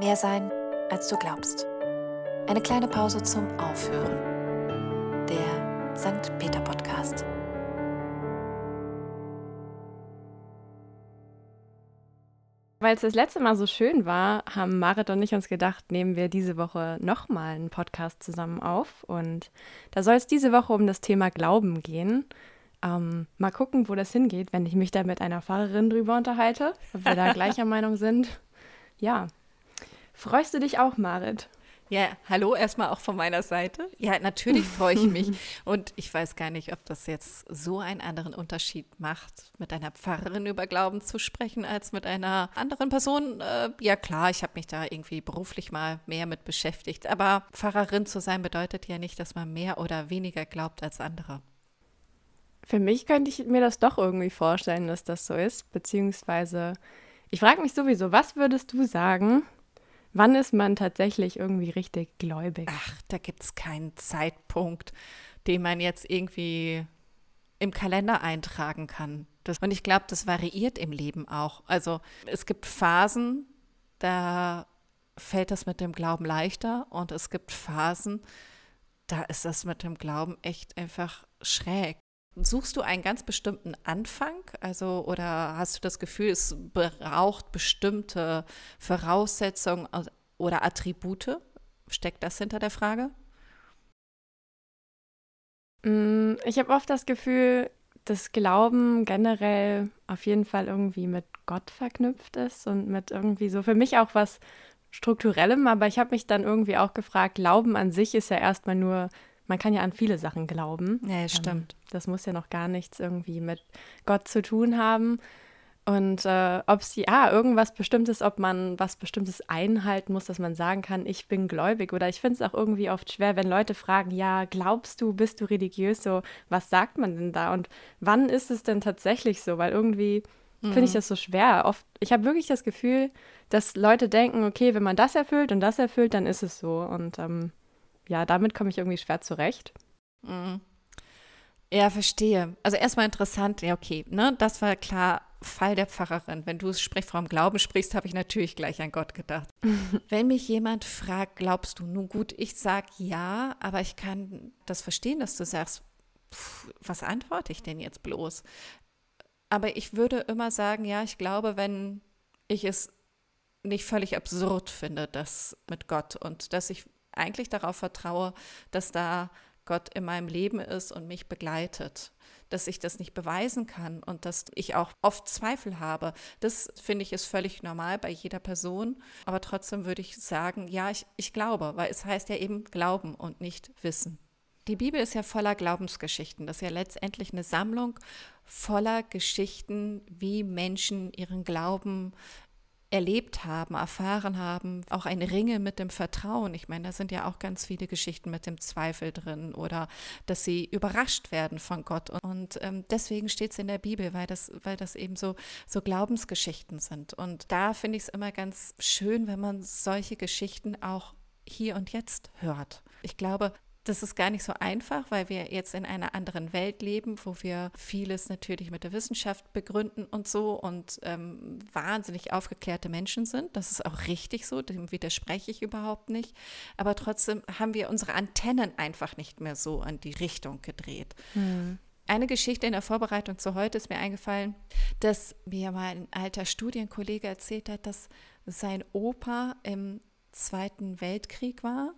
Mehr sein, als du glaubst. Eine kleine Pause zum Aufhören. Der St. Peter Podcast. Weil es das letzte Mal so schön war, haben Marit und ich uns gedacht, nehmen wir diese Woche nochmal einen Podcast zusammen auf. Und da soll es diese Woche um das Thema Glauben gehen. Ähm, mal gucken, wo das hingeht, wenn ich mich da mit einer Pfarrerin drüber unterhalte, ob wir da gleicher Meinung sind. Ja. Freust du dich auch, Marit? Ja, hallo erstmal auch von meiner Seite. Ja, natürlich freue ich mich. Und ich weiß gar nicht, ob das jetzt so einen anderen Unterschied macht, mit einer Pfarrerin über Glauben zu sprechen, als mit einer anderen Person. Äh, ja, klar, ich habe mich da irgendwie beruflich mal mehr mit beschäftigt. Aber Pfarrerin zu sein bedeutet ja nicht, dass man mehr oder weniger glaubt als andere. Für mich könnte ich mir das doch irgendwie vorstellen, dass das so ist. Beziehungsweise, ich frage mich sowieso, was würdest du sagen, Wann ist man tatsächlich irgendwie richtig gläubig? Ach, da gibt es keinen Zeitpunkt, den man jetzt irgendwie im Kalender eintragen kann. Das, und ich glaube, das variiert im Leben auch. Also es gibt Phasen, da fällt das mit dem Glauben leichter und es gibt Phasen, da ist das mit dem Glauben echt einfach schräg. Suchst du einen ganz bestimmten Anfang? Also, oder hast du das Gefühl, es braucht bestimmte Voraussetzungen oder Attribute? Steckt das hinter der Frage? Mm, ich habe oft das Gefühl, dass Glauben generell auf jeden Fall irgendwie mit Gott verknüpft ist und mit irgendwie so für mich auch was Strukturellem, aber ich habe mich dann irgendwie auch gefragt, Glauben an sich ist ja erstmal nur man kann ja an viele Sachen glauben. Ja, stimmt. Ähm, das muss ja noch gar nichts irgendwie mit Gott zu tun haben. Und äh, ob es ja irgendwas Bestimmtes, ob man was Bestimmtes einhalten muss, dass man sagen kann, ich bin gläubig. Oder ich finde es auch irgendwie oft schwer, wenn Leute fragen, ja, glaubst du, bist du religiös? So, was sagt man denn da? Und wann ist es denn tatsächlich so? Weil irgendwie mhm. finde ich mhm. das so schwer. Oft, ich habe wirklich das Gefühl, dass Leute denken, okay, wenn man das erfüllt und das erfüllt, dann ist es so. Und ähm, ja, damit komme ich irgendwie schwer zurecht. Mhm. Ja, verstehe. Also erstmal interessant, ja, okay, ne, das war klar Fall der Pfarrerin. Wenn du sprich vom Glauben sprichst, habe ich natürlich gleich an Gott gedacht. Wenn mich jemand fragt, glaubst du? Nun gut, ich sage ja, aber ich kann das verstehen, dass du sagst, pff, was antworte ich denn jetzt bloß? Aber ich würde immer sagen, ja, ich glaube, wenn ich es nicht völlig absurd finde, das mit Gott und dass ich eigentlich darauf vertraue, dass da Gott in meinem Leben ist und mich begleitet, dass ich das nicht beweisen kann und dass ich auch oft Zweifel habe. Das finde ich ist völlig normal bei jeder Person, aber trotzdem würde ich sagen, ja, ich, ich glaube, weil es heißt ja eben Glauben und nicht Wissen. Die Bibel ist ja voller Glaubensgeschichten. Das ist ja letztendlich eine Sammlung voller Geschichten, wie Menschen ihren Glauben erlebt haben, erfahren haben, auch ein Ringe mit dem Vertrauen. Ich meine, da sind ja auch ganz viele Geschichten mit dem Zweifel drin oder dass sie überrascht werden von Gott. Und ähm, deswegen steht es in der Bibel, weil das, weil das eben so, so Glaubensgeschichten sind. Und da finde ich es immer ganz schön, wenn man solche Geschichten auch hier und jetzt hört. Ich glaube, das ist gar nicht so einfach, weil wir jetzt in einer anderen Welt leben, wo wir vieles natürlich mit der Wissenschaft begründen und so und ähm, wahnsinnig aufgeklärte Menschen sind. Das ist auch richtig so, dem widerspreche ich überhaupt nicht. Aber trotzdem haben wir unsere Antennen einfach nicht mehr so an die Richtung gedreht. Hm. Eine Geschichte in der Vorbereitung zu heute ist mir eingefallen, dass mir mal ein alter Studienkollege erzählt hat, dass sein Opa im Zweiten Weltkrieg war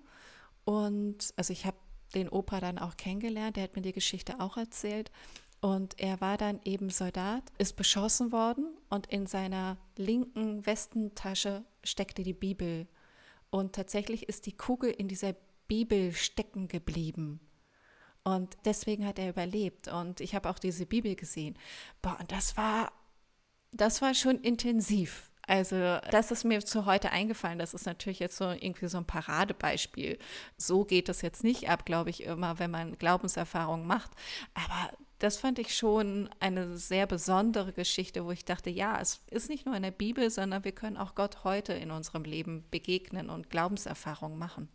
und also ich habe den Opa dann auch kennengelernt, der hat mir die Geschichte auch erzählt. Und er war dann eben Soldat, ist beschossen worden und in seiner linken Westentasche steckte die Bibel. Und tatsächlich ist die Kugel in dieser Bibel stecken geblieben. Und deswegen hat er überlebt. Und ich habe auch diese Bibel gesehen. Boah, und das war, das war schon intensiv. Also das ist mir zu heute eingefallen. Das ist natürlich jetzt so irgendwie so ein Paradebeispiel. So geht es jetzt nicht ab, glaube ich, immer, wenn man Glaubenserfahrungen macht. Aber das fand ich schon eine sehr besondere Geschichte, wo ich dachte, ja, es ist nicht nur in der Bibel, sondern wir können auch Gott heute in unserem Leben begegnen und Glaubenserfahrungen machen.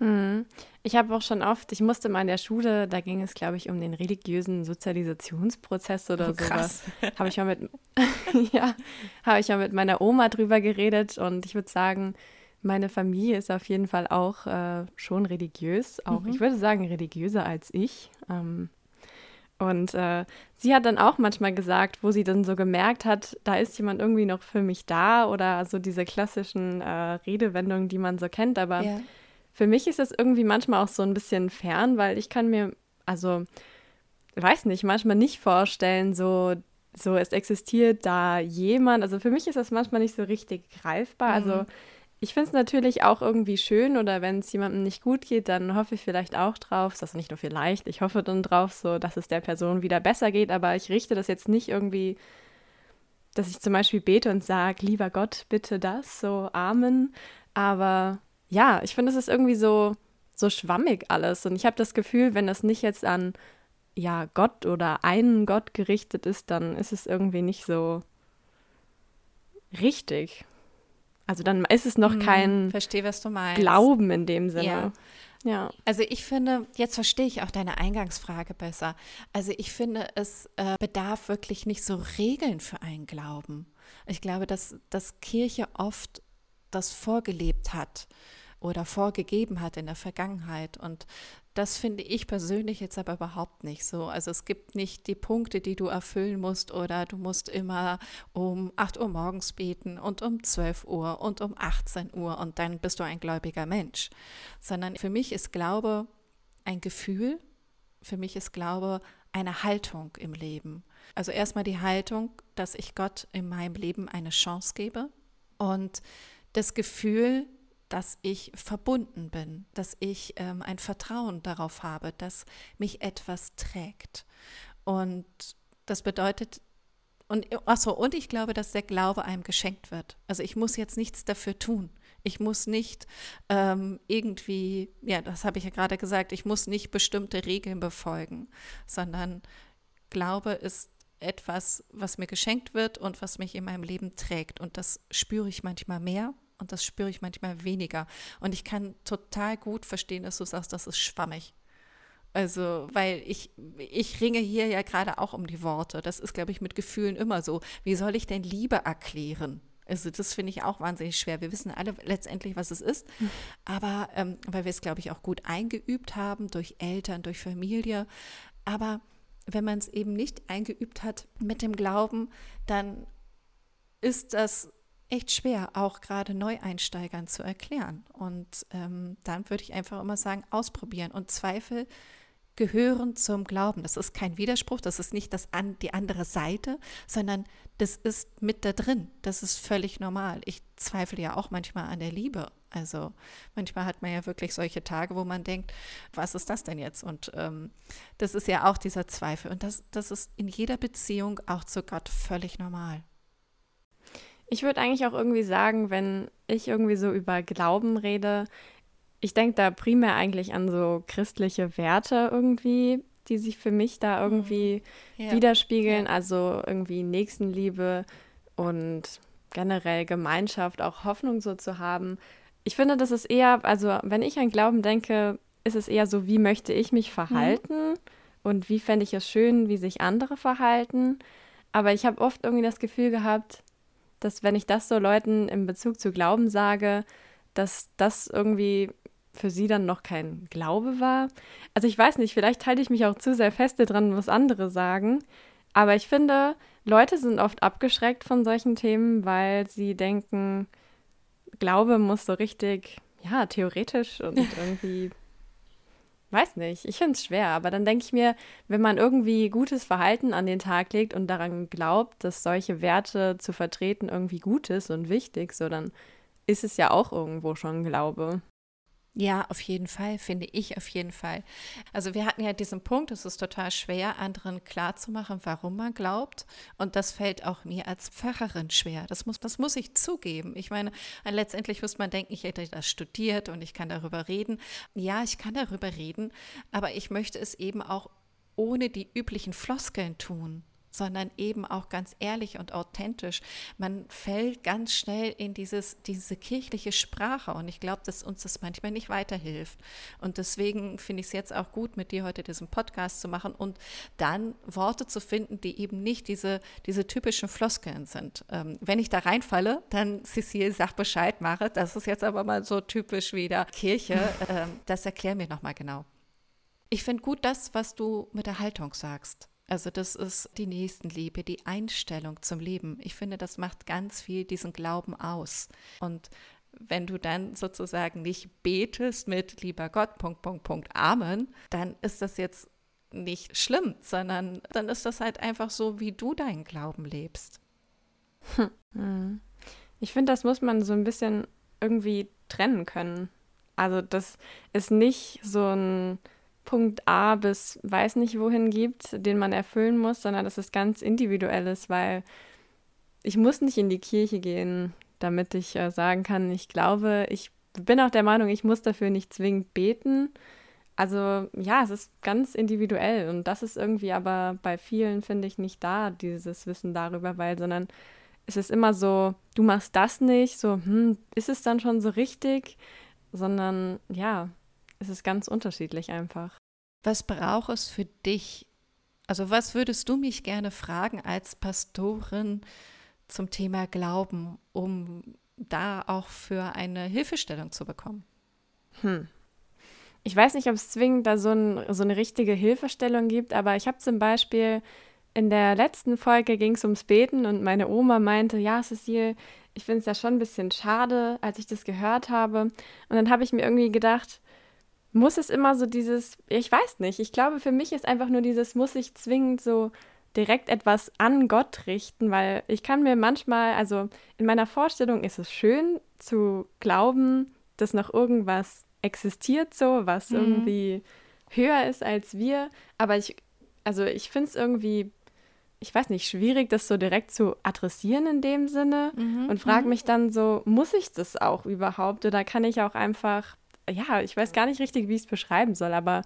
Mhm. Ich habe auch schon oft, ich musste mal in der Schule, da ging es, glaube ich, um den religiösen Sozialisationsprozess oder oh, sowas. Habe ich mal mit, ja, habe ich mal mit meiner Oma drüber geredet und ich würde sagen, meine Familie ist auf jeden Fall auch äh, schon religiös, auch mhm. ich würde sagen religiöser als ich. Ähm, und äh, sie hat dann auch manchmal gesagt, wo sie dann so gemerkt hat, da ist jemand irgendwie noch für mich da oder so diese klassischen äh, Redewendungen, die man so kennt. Aber yeah. Für mich ist es irgendwie manchmal auch so ein bisschen fern, weil ich kann mir, also, weiß nicht, manchmal nicht vorstellen, so, so es existiert da jemand. Also für mich ist das manchmal nicht so richtig greifbar. Also mhm. Also ich finde es natürlich auch irgendwie schön oder wenn es jemandem nicht gut geht, dann hoffe ich vielleicht auch drauf, das ist nicht nur vielleicht, ich hoffe dann drauf, so dass es der Person wieder besser geht, aber ich richte das jetzt nicht irgendwie, dass ich zum Beispiel bete und sage, lieber Gott, bitte das, so Amen. Aber ja, ich finde, es ist irgendwie so, so schwammig alles und ich habe das Gefühl, wenn das nicht jetzt an ja, Gott oder einen Gott gerichtet ist, dann ist es irgendwie nicht so richtig. Also dann ist es noch hm, kein Verstehe, was du meinst. Glauben in dem Sinne. Ja. Ja. Also ich finde, jetzt verstehe ich auch deine Eingangsfrage besser. Also ich finde, es äh, bedarf wirklich nicht so Regeln für einen Glauben. Ich glaube, dass, dass Kirche oft das vorgelebt hat oder vorgegeben hat in der Vergangenheit. Und das finde ich persönlich jetzt aber überhaupt nicht so. Also es gibt nicht die Punkte, die du erfüllen musst oder du musst immer um 8 Uhr morgens beten und um 12 Uhr und um 18 Uhr und dann bist du ein gläubiger Mensch. Sondern für mich ist Glaube ein Gefühl, für mich ist Glaube eine Haltung im Leben. Also erstmal die Haltung, dass ich Gott in meinem Leben eine Chance gebe und das Gefühl, dass ich verbunden bin, dass ich ähm, ein Vertrauen darauf habe, dass mich etwas trägt. Und das bedeutet, und achso, und ich glaube, dass der Glaube einem geschenkt wird. Also ich muss jetzt nichts dafür tun. Ich muss nicht ähm, irgendwie, ja, das habe ich ja gerade gesagt, ich muss nicht bestimmte Regeln befolgen, sondern Glaube ist etwas, was mir geschenkt wird und was mich in meinem Leben trägt. Und das spüre ich manchmal mehr und das spüre ich manchmal weniger. Und ich kann total gut verstehen, dass du sagst, das ist schwammig. Also, weil ich, ich ringe hier ja gerade auch um die Worte. Das ist, glaube ich, mit Gefühlen immer so. Wie soll ich denn Liebe erklären? Also, das finde ich auch wahnsinnig schwer. Wir wissen alle letztendlich, was es ist. Aber, ähm, weil wir es, glaube ich, auch gut eingeübt haben durch Eltern, durch Familie. Aber wenn man es eben nicht eingeübt hat mit dem Glauben, dann ist das echt schwer, auch gerade Neueinsteigern zu erklären. Und ähm, dann würde ich einfach immer sagen, ausprobieren. Und Zweifel gehören zum Glauben. Das ist kein Widerspruch, das ist nicht das an, die andere Seite, sondern das ist mit da drin. Das ist völlig normal. Ich zweifle ja auch manchmal an der Liebe. Also manchmal hat man ja wirklich solche Tage, wo man denkt, was ist das denn jetzt? Und ähm, das ist ja auch dieser Zweifel. Und das, das ist in jeder Beziehung auch zu Gott völlig normal. Ich würde eigentlich auch irgendwie sagen, wenn ich irgendwie so über Glauben rede, ich denke da primär eigentlich an so christliche Werte irgendwie, die sich für mich da irgendwie mhm. ja. widerspiegeln. Ja. Also irgendwie Nächstenliebe und generell Gemeinschaft, auch Hoffnung so zu haben. Ich finde, das ist eher, also wenn ich an Glauben denke, ist es eher so, wie möchte ich mich verhalten mhm. und wie fände ich es schön, wie sich andere verhalten. Aber ich habe oft irgendwie das Gefühl gehabt, dass wenn ich das so Leuten in Bezug zu Glauben sage, dass das irgendwie für sie dann noch kein Glaube war. Also ich weiß nicht, vielleicht halte ich mich auch zu sehr feste dran, was andere sagen. Aber ich finde, Leute sind oft abgeschreckt von solchen Themen, weil sie denken, Glaube muss so richtig, ja, theoretisch und irgendwie Weiß nicht, ich finde es schwer, aber dann denke ich mir, wenn man irgendwie gutes Verhalten an den Tag legt und daran glaubt, dass solche Werte zu vertreten irgendwie gut ist und wichtig, so dann ist es ja auch irgendwo schon Glaube. Ja, auf jeden Fall, finde ich auf jeden Fall. Also wir hatten ja diesen Punkt, es ist total schwer, anderen klarzumachen, warum man glaubt. Und das fällt auch mir als Pfarrerin schwer. Das muss, das muss ich zugeben. Ich meine, letztendlich muss man denken, ich hätte das studiert und ich kann darüber reden. Ja, ich kann darüber reden, aber ich möchte es eben auch ohne die üblichen Floskeln tun. Sondern eben auch ganz ehrlich und authentisch. Man fällt ganz schnell in dieses, diese kirchliche Sprache und ich glaube, dass uns das manchmal nicht weiterhilft. Und deswegen finde ich es jetzt auch gut, mit dir heute diesen Podcast zu machen und dann Worte zu finden, die eben nicht diese, diese typischen Floskeln sind. Ähm, wenn ich da reinfalle, dann Cecile, sag Bescheid, mache. Das ist jetzt aber mal so typisch wieder Kirche. Ähm, das erklär mir nochmal genau. Ich finde gut das, was du mit der Haltung sagst. Also das ist die Nächstenliebe, die Einstellung zum Leben. Ich finde, das macht ganz viel diesen Glauben aus. Und wenn du dann sozusagen nicht betest mit lieber Gott, Punkt, Punkt, Punkt, Amen, dann ist das jetzt nicht schlimm, sondern dann ist das halt einfach so, wie du deinen Glauben lebst. Hm. Ich finde, das muss man so ein bisschen irgendwie trennen können. Also das ist nicht so ein Punkt A bis weiß nicht wohin gibt, den man erfüllen muss, sondern dass es ganz individuell ist, weil ich muss nicht in die Kirche gehen, damit ich äh, sagen kann, ich glaube, ich bin auch der Meinung, ich muss dafür nicht zwingend beten. Also ja, es ist ganz individuell und das ist irgendwie aber bei vielen, finde ich, nicht da, dieses Wissen darüber, weil, sondern es ist immer so, du machst das nicht, so, hm, ist es dann schon so richtig, sondern ja, es ist ganz unterschiedlich einfach. Was braucht es für dich? Also was würdest du mich gerne fragen als Pastorin zum Thema Glauben, um da auch für eine Hilfestellung zu bekommen? Hm. Ich weiß nicht, ob es zwingend da so, ein, so eine richtige Hilfestellung gibt, aber ich habe zum Beispiel in der letzten Folge ging es ums Beten und meine Oma meinte, ja, Cecile, ich finde es ja schon ein bisschen schade, als ich das gehört habe. Und dann habe ich mir irgendwie gedacht, muss es immer so dieses, ich weiß nicht, ich glaube, für mich ist einfach nur dieses, muss ich zwingend so direkt etwas an Gott richten, weil ich kann mir manchmal, also in meiner Vorstellung ist es schön zu glauben, dass noch irgendwas existiert so, was mhm. irgendwie höher ist als wir, aber ich, also ich finde es irgendwie, ich weiß nicht, schwierig, das so direkt zu adressieren in dem Sinne mhm. und frage mhm. mich dann so, muss ich das auch überhaupt oder kann ich auch einfach ja, ich weiß gar nicht richtig, wie ich es beschreiben soll, aber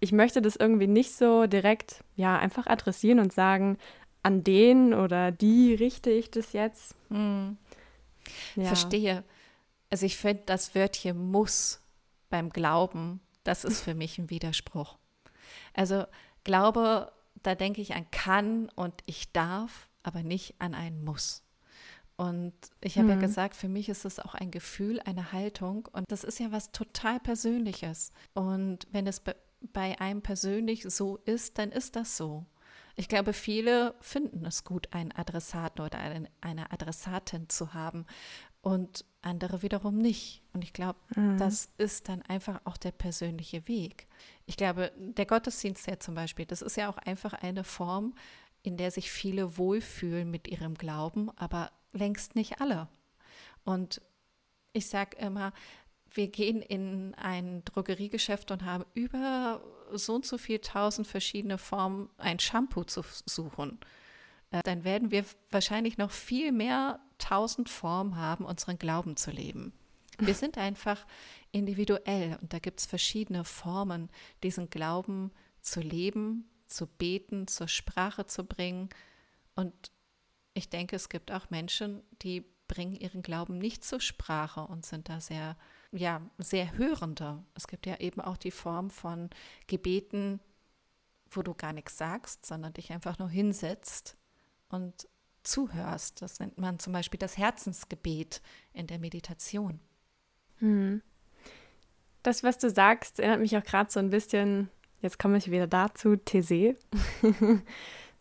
ich möchte das irgendwie nicht so direkt, ja, einfach adressieren und sagen, an den oder die richte ich das jetzt. Hm. Ja. Verstehe. Also ich finde, das Wörtchen muss beim Glauben, das ist für mich ein Widerspruch. Also Glaube, da denke ich an kann und ich darf, aber nicht an ein muss. Und ich habe mhm. ja gesagt, für mich ist es auch ein Gefühl, eine Haltung. Und das ist ja was total Persönliches. Und wenn es bei einem persönlich so ist, dann ist das so. Ich glaube, viele finden es gut, einen Adressaten oder eine, eine Adressatin zu haben und andere wiederum nicht. Und ich glaube, mhm. das ist dann einfach auch der persönliche Weg. Ich glaube, der Gottesdienst ja zum Beispiel, das ist ja auch einfach eine Form, in der sich viele wohlfühlen mit ihrem Glauben, aber längst nicht alle. Und ich sage immer, wir gehen in ein Drogeriegeschäft und haben über so und so viel tausend verschiedene Formen, ein Shampoo zu suchen. Äh, dann werden wir wahrscheinlich noch viel mehr tausend Formen haben, unseren Glauben zu leben. Wir sind einfach individuell und da gibt es verschiedene Formen, diesen Glauben zu leben, zu beten, zur Sprache zu bringen. Und ich denke, es gibt auch Menschen, die bringen ihren Glauben nicht zur Sprache und sind da sehr, ja, sehr hörender. Es gibt ja eben auch die Form von Gebeten, wo du gar nichts sagst, sondern dich einfach nur hinsetzt und zuhörst. Das nennt man zum Beispiel das Herzensgebet in der Meditation. Hm. Das, was du sagst, erinnert mich auch gerade so ein bisschen, jetzt komme ich wieder dazu, These.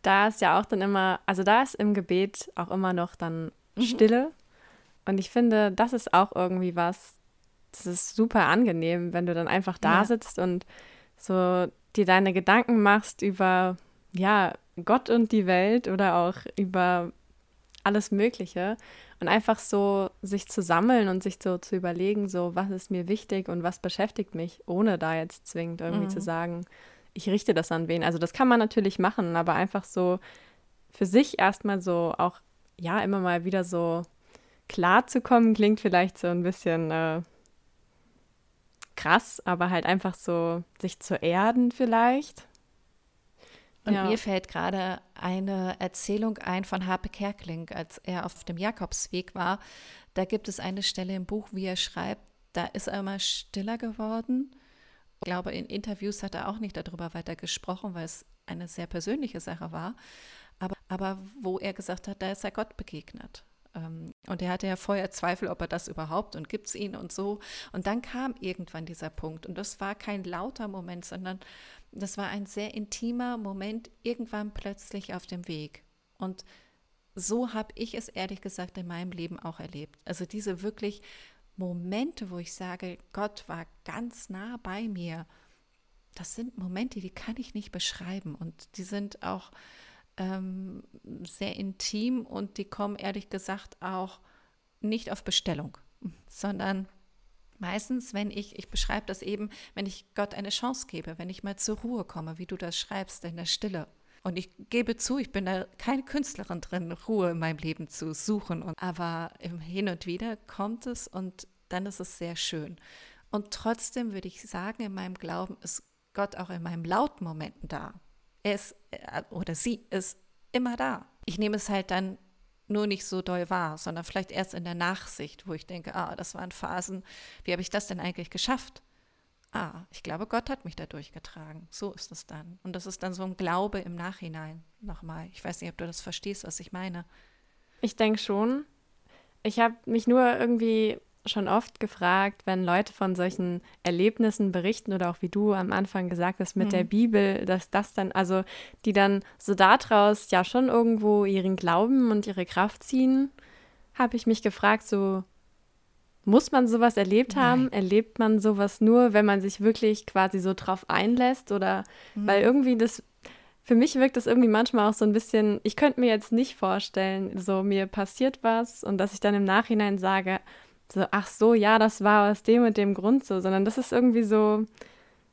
da ist ja auch dann immer, also da ist im Gebet auch immer noch dann mhm. Stille. Und ich finde, das ist auch irgendwie was, das ist super angenehm, wenn du dann einfach da ja. sitzt und so dir deine Gedanken machst über, ja, Gott und die Welt oder auch über alles Mögliche und einfach so sich zu sammeln und sich so zu überlegen, so was ist mir wichtig und was beschäftigt mich, ohne da jetzt zwingend irgendwie mhm. zu sagen, ich richte das an wen. Also das kann man natürlich machen, aber einfach so für sich erstmal so auch, ja, immer mal wieder so klar zu kommen, klingt vielleicht so ein bisschen äh, krass, aber halt einfach so sich zu erden vielleicht. Und ja. mir fällt gerade eine Erzählung ein von Harpe Kerkling, als er auf dem Jakobsweg war. Da gibt es eine Stelle im Buch, wie er schreibt, da ist er immer stiller geworden. Ich glaube, in Interviews hat er auch nicht darüber weiter gesprochen, weil es eine sehr persönliche Sache war. Aber, aber wo er gesagt hat, da ist er Gott begegnet. Ähm, und er hatte ja vorher Zweifel, ob er das überhaupt und gibt es ihn und so. Und dann kam irgendwann dieser Punkt. Und das war kein lauter Moment, sondern das war ein sehr intimer Moment, irgendwann plötzlich auf dem Weg. Und so habe ich es ehrlich gesagt in meinem Leben auch erlebt. Also diese wirklich Momente, wo ich sage, Gott war ganz nah bei mir. Das sind Momente, die kann ich nicht beschreiben. Und die sind auch ähm, sehr intim und die kommen ehrlich gesagt auch nicht auf Bestellung, sondern meistens, wenn ich, ich beschreibe das eben, wenn ich Gott eine Chance gebe, wenn ich mal zur Ruhe komme, wie du das schreibst, in der Stille. Und ich gebe zu, ich bin da keine Künstlerin drin, Ruhe in meinem Leben zu suchen. Aber hin und wieder kommt es und dann ist es sehr schön. Und trotzdem würde ich sagen, in meinem Glauben ist Gott auch in meinen lauten Momenten da. Er ist, äh, oder sie ist immer da. Ich nehme es halt dann nur nicht so doll wahr, sondern vielleicht erst in der Nachsicht, wo ich denke, ah, das waren Phasen, wie habe ich das denn eigentlich geschafft? Ah, ich glaube, Gott hat mich da durchgetragen. So ist es dann. Und das ist dann so ein Glaube im Nachhinein nochmal. Ich weiß nicht, ob du das verstehst, was ich meine. Ich denke schon. Ich habe mich nur irgendwie schon oft gefragt, wenn Leute von solchen Erlebnissen berichten oder auch wie du am Anfang gesagt hast mit mhm. der Bibel, dass das dann, also die dann so daraus ja schon irgendwo ihren Glauben und ihre Kraft ziehen, habe ich mich gefragt, so muss man sowas erlebt haben? Nein. Erlebt man sowas nur, wenn man sich wirklich quasi so drauf einlässt? Oder mhm. weil irgendwie das, für mich wirkt das irgendwie manchmal auch so ein bisschen, ich könnte mir jetzt nicht vorstellen, so mir passiert was und dass ich dann im Nachhinein sage, so, ach so, ja, das war aus dem und dem Grund so, sondern das ist irgendwie so,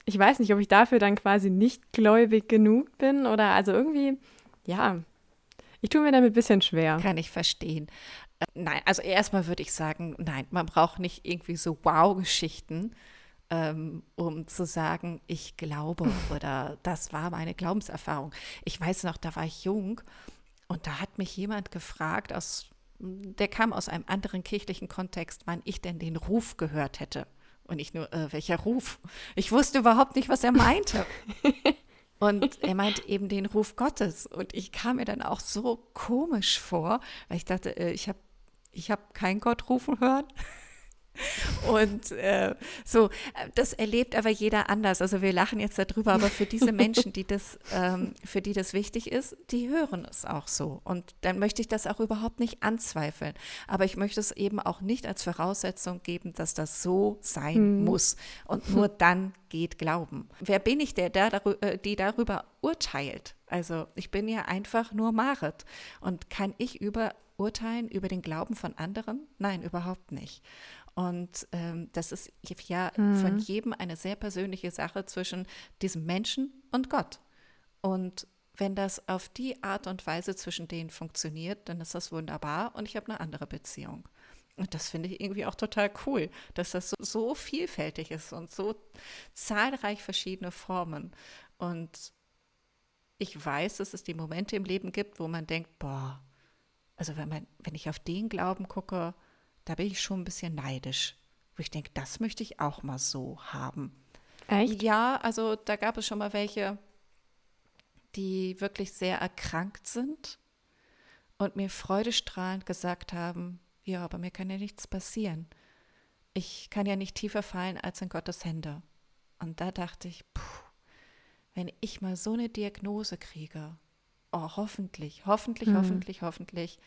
ich weiß nicht, ob ich dafür dann quasi nicht gläubig genug bin oder also irgendwie, ja, ich tue mir damit ein bisschen schwer. Kann ich verstehen. Äh, nein, also erstmal würde ich sagen, nein, man braucht nicht irgendwie so Wow-Geschichten, ähm, um zu sagen, ich glaube oder das war meine Glaubenserfahrung. Ich weiß noch, da war ich jung und da hat mich jemand gefragt aus der kam aus einem anderen kirchlichen Kontext, wann ich denn den Ruf gehört hätte. Und nicht nur, äh, welcher Ruf? Ich wusste überhaupt nicht, was er meinte. Und er meint eben den Ruf Gottes. Und ich kam mir dann auch so komisch vor, weil ich dachte, äh, ich habe ich hab keinen Gott rufen hören. Und äh, so, das erlebt aber jeder anders. Also wir lachen jetzt darüber, aber für diese Menschen, die das, ähm, für die das wichtig ist, die hören es auch so. Und dann möchte ich das auch überhaupt nicht anzweifeln. Aber ich möchte es eben auch nicht als Voraussetzung geben, dass das so sein mhm. muss. Und nur dann geht Glauben. Wer bin ich, der, der äh, die darüber urteilt? Also ich bin ja einfach nur Marit. Und kann ich über urteilen über den Glauben von anderen? Nein, überhaupt nicht. Und ähm, das ist ja mhm. von jedem eine sehr persönliche Sache zwischen diesem Menschen und Gott. Und wenn das auf die Art und Weise zwischen denen funktioniert, dann ist das wunderbar und ich habe eine andere Beziehung. Und das finde ich irgendwie auch total cool, dass das so, so, vielfältig ist und so zahlreich verschiedene Formen. Und ich weiß, dass es die Momente im Leben gibt, wo man denkt, boah, also wenn man, wenn ich auf den Glauben gucke, da bin ich schon ein bisschen neidisch. Wo ich denke, das möchte ich auch mal so haben. Echt? Ja, also da gab es schon mal welche, die wirklich sehr erkrankt sind und mir freudestrahlend gesagt haben, ja, aber mir kann ja nichts passieren. Ich kann ja nicht tiefer fallen als in Gottes Hände. Und da dachte ich, puh, wenn ich mal so eine Diagnose kriege, oh, hoffentlich, hoffentlich, hm. hoffentlich, hoffentlich,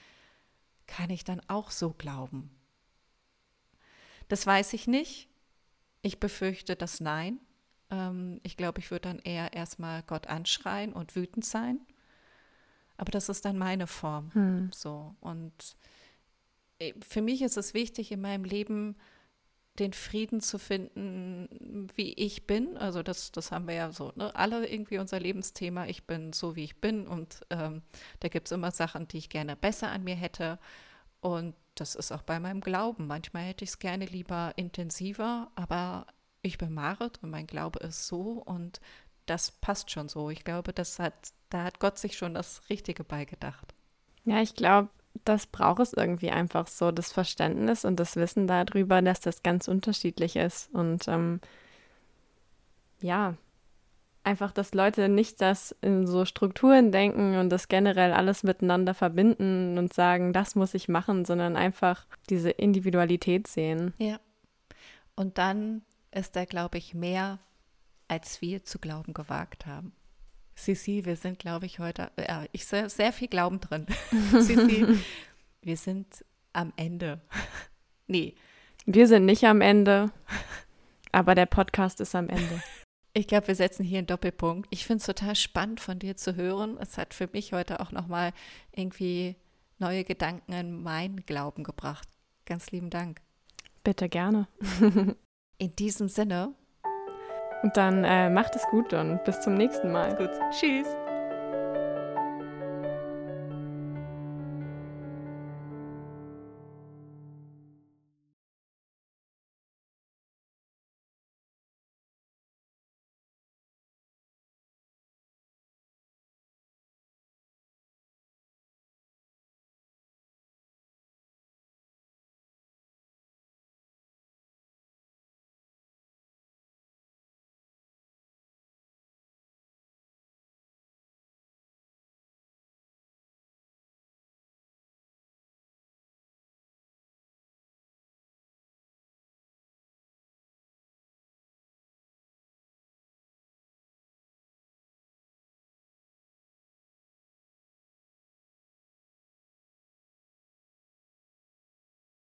kann ich dann auch so glauben. Das weiß ich nicht. Ich befürchte das Nein. Ähm, ich glaube, ich würde dann eher erstmal Gott anschreien und wütend sein. Aber das ist dann meine Form. Hm. So. Und äh, für mich ist es wichtig, in meinem Leben den Frieden zu finden, wie ich bin. Also das, das haben wir ja so, ne? alle irgendwie unser Lebensthema. Ich bin so, wie ich bin und ähm, da gibt es immer Sachen, die ich gerne besser an mir hätte. Und das ist auch bei meinem Glauben. Manchmal hätte ich es gerne lieber intensiver, aber ich bin Marit und mein Glaube ist so und das passt schon so. Ich glaube, das hat, da hat Gott sich schon das Richtige beigedacht. Ja, ich glaube, das braucht es irgendwie einfach so, das Verständnis und das Wissen darüber, dass das ganz unterschiedlich ist. Und ähm, ja, einfach, dass Leute nicht das in so Strukturen denken und das generell alles miteinander verbinden und sagen, das muss ich machen, sondern einfach diese Individualität sehen. Ja. Und dann ist da, glaube ich, mehr, als wir zu glauben gewagt haben. Sisi, wir sind, glaube ich, heute, ja, ich sehe sehr viel Glauben drin. Sisi, wir sind am Ende. nee. Wir sind nicht am Ende, aber der Podcast ist am Ende. Ich glaube, wir setzen hier einen Doppelpunkt. Ich finde es total spannend von dir zu hören. Es hat für mich heute auch nochmal irgendwie neue Gedanken in meinen Glauben gebracht. Ganz lieben Dank. Bitte gerne. In diesem Sinne. Und dann äh, macht es gut und bis zum nächsten Mal. Gut. Tschüss.